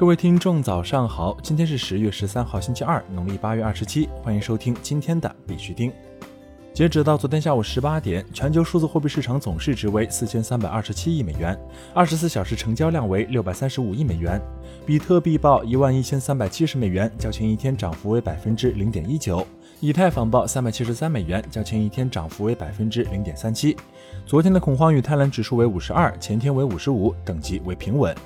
各位听众，早上好！今天是十月十三号，星期二，农历八月二十七。欢迎收听今天的必须听。截止到昨天下午十八点，全球数字货币市场总市值为四千三百二十七亿美元，二十四小时成交量为六百三十五亿美元。比特币报一万一千三百七十美元，较前一天涨幅为百分之零点一九；以太坊报三百七十三美元，较前一天涨幅为百分之零点三七。昨天的恐慌与贪婪指数为五十二，前天为五十五，等级为平稳。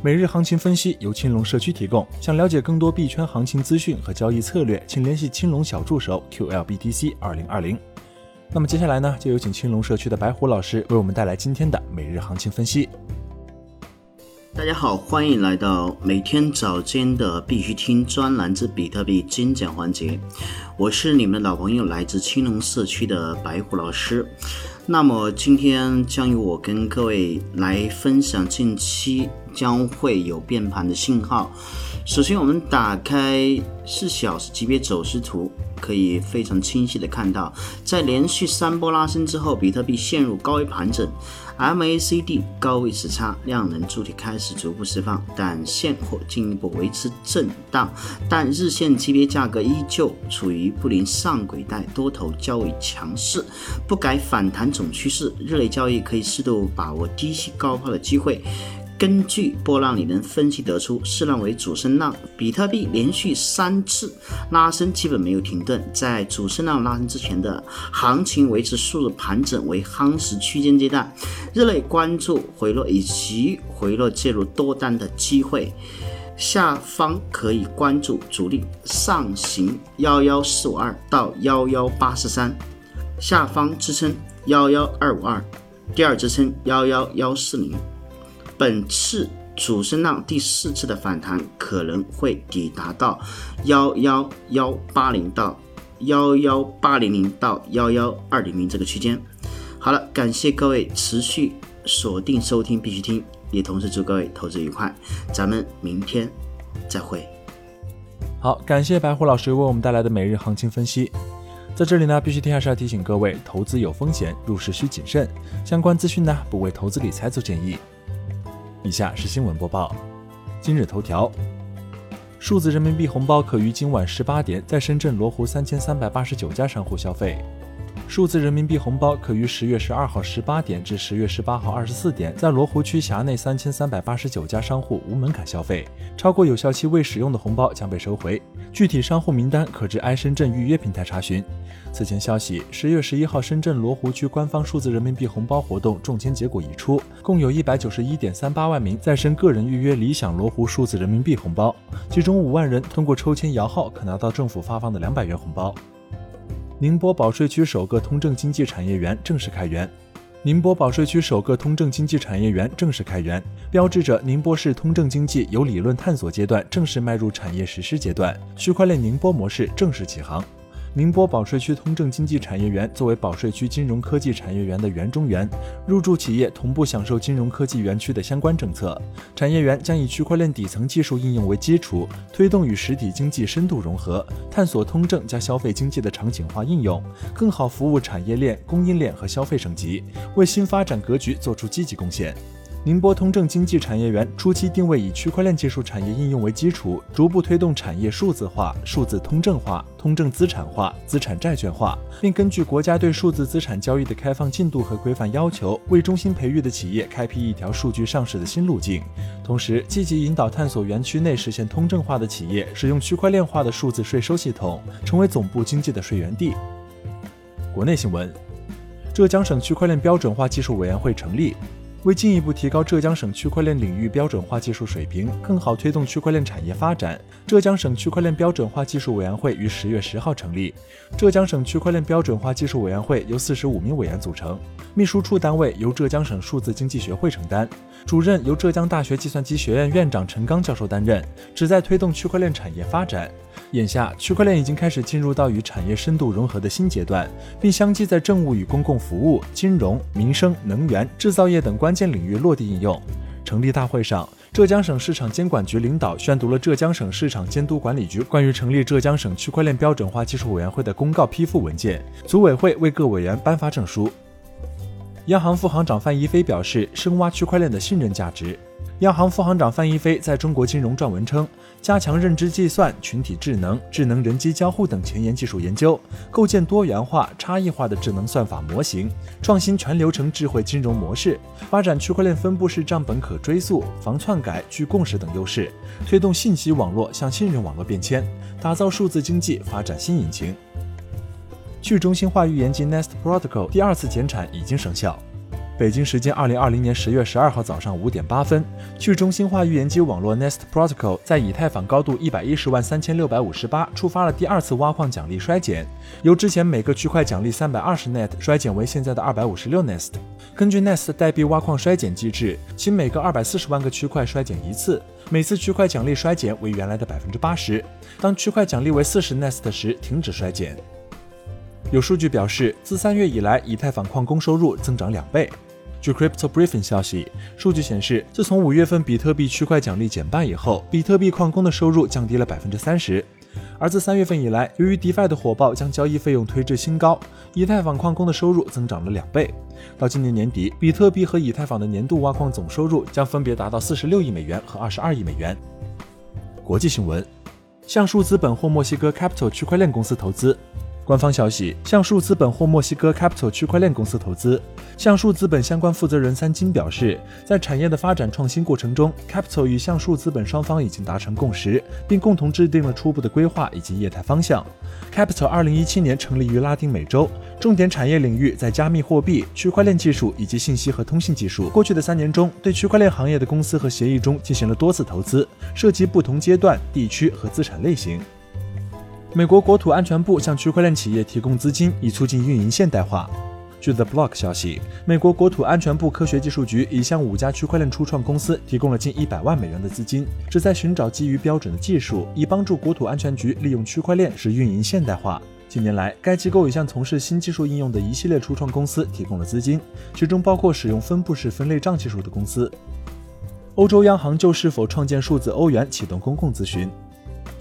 每日行情分析由青龙社区提供。想了解更多币圈行情资讯和交易策略，请联系青龙小助手 QLBTC 二零二零。那么接下来呢，就有请青龙社区的白虎老师为我们带来今天的每日行情分析。大家好，欢迎来到每天早间的必须听专栏之比特币精讲环节。我是你们的老朋友，来自青龙社区的白虎老师。那么今天将由我跟各位来分享近期将会有变盘的信号。首先，我们打开四小时级别走势图，可以非常清晰的看到，在连续三波拉升之后，比特币陷入高位盘整，MACD 高位时差，量能主体开始逐步释放，但现货进一步维持震荡，但日线级别价格依旧处于布林上轨带，多头较为强势，不改反弹总趋势，日内交易可以适度把握低吸高抛的机会。根据波浪理论分析得出，市浪为主升浪，比特币连续三次拉升基本没有停顿，在主升浪拉升之前的行情维持数日盘整为夯实区间阶段，日内关注回落以及回落介入多单的机会，下方可以关注主力上行幺幺四五二到幺幺八四三，下方支撑幺幺二五二，第二支撑幺幺幺四零。本次主升浪第四次的反弹可能会抵达到幺幺幺八零到幺幺八零零到幺幺二零零这个区间。好了，感谢各位持续锁定收听，必须听，也同时祝各位投资愉快。咱们明天再会。好，感谢白虎老师为我们带来的每日行情分析。在这里呢，必须听还是要提醒各位，投资有风险，入市需谨慎。相关资讯呢，不为投资理财做建议。以下是新闻播报。今日头条：数字人民币红包可于今晚十八点在深圳罗湖三千三百八十九家商户消费。数字人民币红包可于十月十二号十八点至十月十八号二十四点在罗湖区辖内三千三百八十九家商户无门槛消费，超过有效期未使用的红包将被收回。具体商户名单可至 i 深圳预约平台查询。此前消息，十月十一号深圳罗湖区官方数字人民币红包活动中签结果已出，共有一百九十一点三八万名在深个人预约理想罗湖数字人民币红包，其中五万人通过抽签摇号可拿到政府发放的两百元红包。宁波保税区首个通证经济产业园正式开园。宁波保税区首个通证经济产业园正式开园，标志着宁波市通证经济由理论探索阶段正式迈入产业实施阶段，区块链宁波模式正式起航。宁波保税区通证经济产业园作为保税区金融科技产业园的园中园，入驻企业同步享受金融科技园区的相关政策。产业园将以区块链底层技术应用为基础，推动与实体经济深度融合，探索通证加消费经济的场景化应用，更好服务产业链、供应链和消费升级，为新发展格局做出积极贡献。宁波通证经济产业园初期定位以区块链技术产业应用为基础，逐步推动产业数字化、数字通证化、通证资产化、资产债券化，并根据国家对数字资产交易的开放进度和规范要求，为中心培育的企业开辟一条数据上市的新路径。同时，积极引导探索园区内实现通证化的企业使用区块链化的数字税收系统，成为总部经济的税源地。国内新闻：浙江省区块链标准化技术委员会成立。为进一步提高浙江省区块链领域标准化技术水平，更好推动区块链产业发展，浙江省区块链标准化技术委员会于十月十号成立。浙江省区块链标准化技术委员会由四十五名委员组成，秘书处单位由浙江省数字经济学会承担，主任由浙江大学计算机学院院长陈刚教授担任，旨在推动区块链产业发展。眼下，区块链已经开始进入到与产业深度融合的新阶段，并相继在政务与公共服务、金融、民生、能源、制造业等关键领域落地应用。成立大会上，浙江省市场监管局领导宣读了浙江省市场监督管理局关于成立浙江省区块链标准化技术委员会的公告批复文件，组委会为各委员颁发证书。央行副行长范一飞表示，深挖区块链的信任价值。央行副行长范一飞在中国金融撰文称，加强认知计算、群体智能、智能人机交互等前沿技术研究，构建多元化、差异化的智能算法模型，创新全流程智慧金融模式，发展区块链分布式账本可追溯、防篡改、具共识等优势，推动信息网络向信任网络变迁，打造数字经济发展新引擎。去中心化预言机 Nest Protocol 第二次减产已经生效。北京时间二零二零年十月十二号早上五点八分，去中心化预言机网络 Nest Protocol 在以太坊高度一百一十万三千六百五十八触发了第二次挖矿奖励衰减，由之前每个区块奖励三百二十 Net 衰减为现在的二百五十六 Nest。根据 Nest 代币挖矿衰减机制，其每个二百四十万个区块衰减一次，每次区块奖励衰减为原来的百分之八十。当区块奖励为四十 Nest 时，停止衰减。有数据表示，自三月以来，以太坊矿工收入增长两倍。据 Crypto Briefing 消息，数据显示，自从五月份比特币区块奖励减半以后，比特币矿工的收入降低了百分之三十。而自三月份以来，由于 DeFi 的火爆将交易费用推至新高，以太坊矿工的收入增长了两倍。到今年年底，比特币和以太坊的年度挖矿总收入将分别达到四十六亿美元和二十二亿美元。国际新闻：橡树资本或墨西哥 Capital 区块链公司投资。官方消息：橡树资本或墨西哥 Capital 区块链公司投资。橡树资本相关负责人三金表示，在产业的发展创新过程中，Capital 与橡树资本双方已经达成共识，并共同制定了初步的规划以及业态方向。Capital 二零一七年成立于拉丁美洲，重点产业领域在加密货币、区块链技术以及信息和通信技术。过去的三年中，对区块链行业的公司和协议中进行了多次投资，涉及不同阶段、地区和资产类型。美国国土安全部向区块链企业提供资金，以促进运营现代化。据 The Block 消息，美国国土安全部科学技术局已向五家区块链初创公司提供了近一百万美元的资金，旨在寻找基于标准的技术，以帮助国土安全局利用区块链使运营现代化。近年来，该机构已向从事新技术应用的一系列初创公司提供了资金，其中包括使用分布式分类账技术的公司。欧洲央行就是否创建数字欧元启动公共咨询。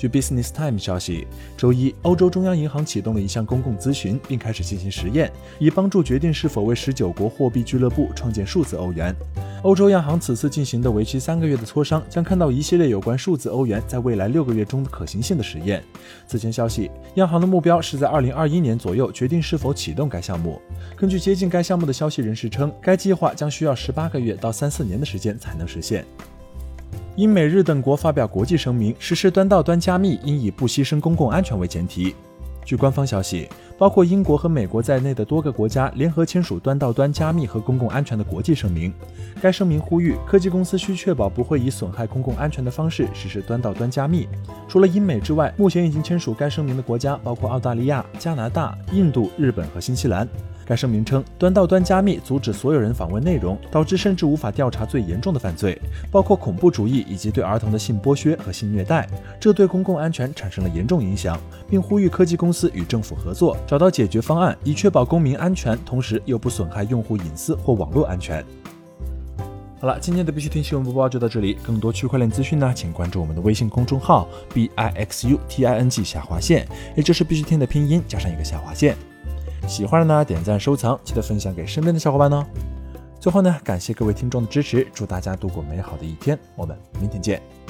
据 Business Time 消息，周一，欧洲中央银行启动了一项公共咨询，并开始进行实验，以帮助决定是否为十九国货币俱乐部创建数字欧元。欧洲央行此次进行的为期三个月的磋商，将看到一系列有关数字欧元在未来六个月中的可行性的实验。此前消息，央行的目标是在二零二一年左右决定是否启动该项目。根据接近该项目的消息人士称，该计划将需要十八个月到三四年的时间才能实现。英美日等国发表国际声明，实施端到端加密应以不牺牲公共安全为前提。据官方消息，包括英国和美国在内的多个国家联合签署端到端加密和公共安全的国际声明。该声明呼吁科技公司需确保不会以损害公共安全的方式实施端到端加密。除了英美之外，目前已经签署该声明的国家包括澳大利亚、加拿大、印度、日本和新西兰。该声明称，端到端加密阻止所有人访问内容，导致甚至无法调查最严重的犯罪，包括恐怖主义以及对儿童的性剥削和性虐待，这对公共安全产生了严重影响，并呼吁科技公司与政府合作，找到解决方案，以确保公民安全，同时又不损害用户隐私或网络安全。好了，今天的必须听新闻播报就到这里，更多区块链资讯呢，请关注我们的微信公众号 b i x u t i n g 下划线，也就是必须听的拼音加上一个下划线。喜欢的呢，点赞收藏，记得分享给身边的小伙伴哦。最后呢，感谢各位听众的支持，祝大家度过美好的一天，我们明天见。